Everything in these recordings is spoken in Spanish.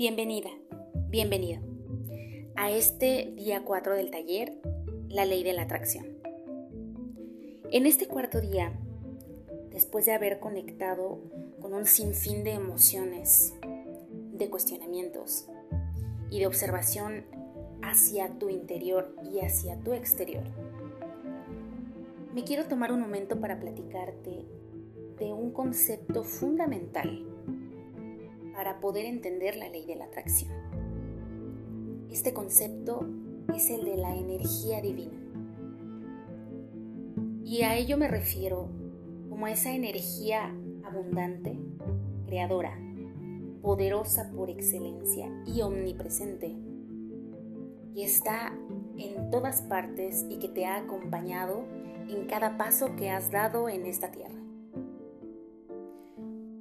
Bienvenida, bienvenido a este día 4 del taller La ley de la atracción. En este cuarto día, después de haber conectado con un sinfín de emociones, de cuestionamientos y de observación hacia tu interior y hacia tu exterior, me quiero tomar un momento para platicarte de un concepto fundamental para poder entender la ley de la atracción. Este concepto es el de la energía divina. Y a ello me refiero como a esa energía abundante, creadora, poderosa por excelencia y omnipresente, que está en todas partes y que te ha acompañado en cada paso que has dado en esta tierra.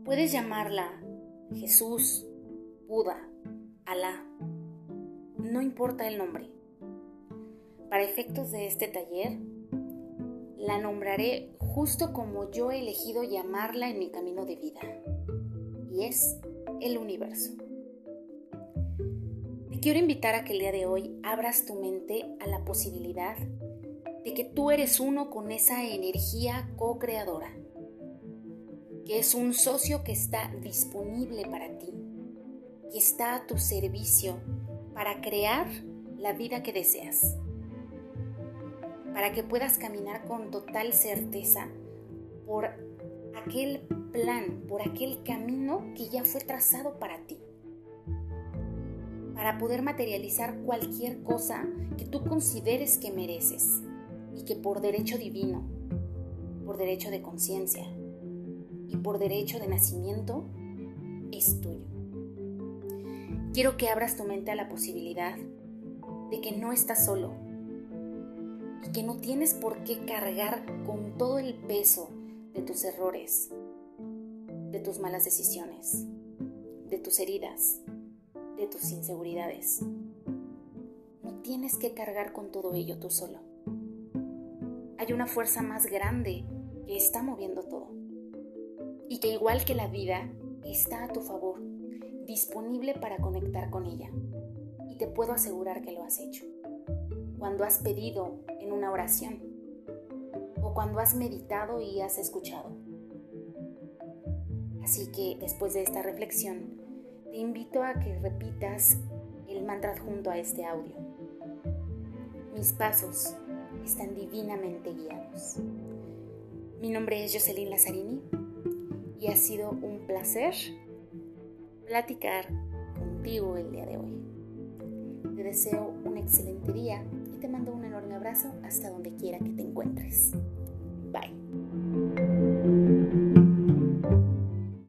Puedes llamarla Jesús, Buda, Alá, no importa el nombre. Para efectos de este taller, la nombraré justo como yo he elegido llamarla en mi camino de vida, y es el universo. Te quiero invitar a que el día de hoy abras tu mente a la posibilidad de que tú eres uno con esa energía co-creadora, que es un socio que está disponible para ti, que está a tu servicio para crear la vida que deseas, para que puedas caminar con total certeza por aquel plan, por aquel camino que ya fue trazado para ti. Para poder materializar cualquier cosa que tú consideres que mereces y que por derecho divino, por derecho de conciencia y por derecho de nacimiento es tuyo. Quiero que abras tu mente a la posibilidad de que no estás solo y que no tienes por qué cargar con todo el peso de tus errores, de tus malas decisiones, de tus heridas, de tus inseguridades. No tienes que cargar con todo ello tú solo. Hay una fuerza más grande que está moviendo todo y que igual que la vida está a tu favor, disponible para conectar con ella. Y te puedo asegurar que lo has hecho. Cuando has pedido en una oración o cuando has meditado y has escuchado. Así que después de esta reflexión, te invito a que repitas el mantra junto a este audio. Mis pasos están divinamente guiados. Mi nombre es Jocelyn Lazzarini y ha sido un placer platicar contigo el día de hoy. Te deseo un excelente día y te mando un enorme abrazo hasta donde quiera que te encuentres.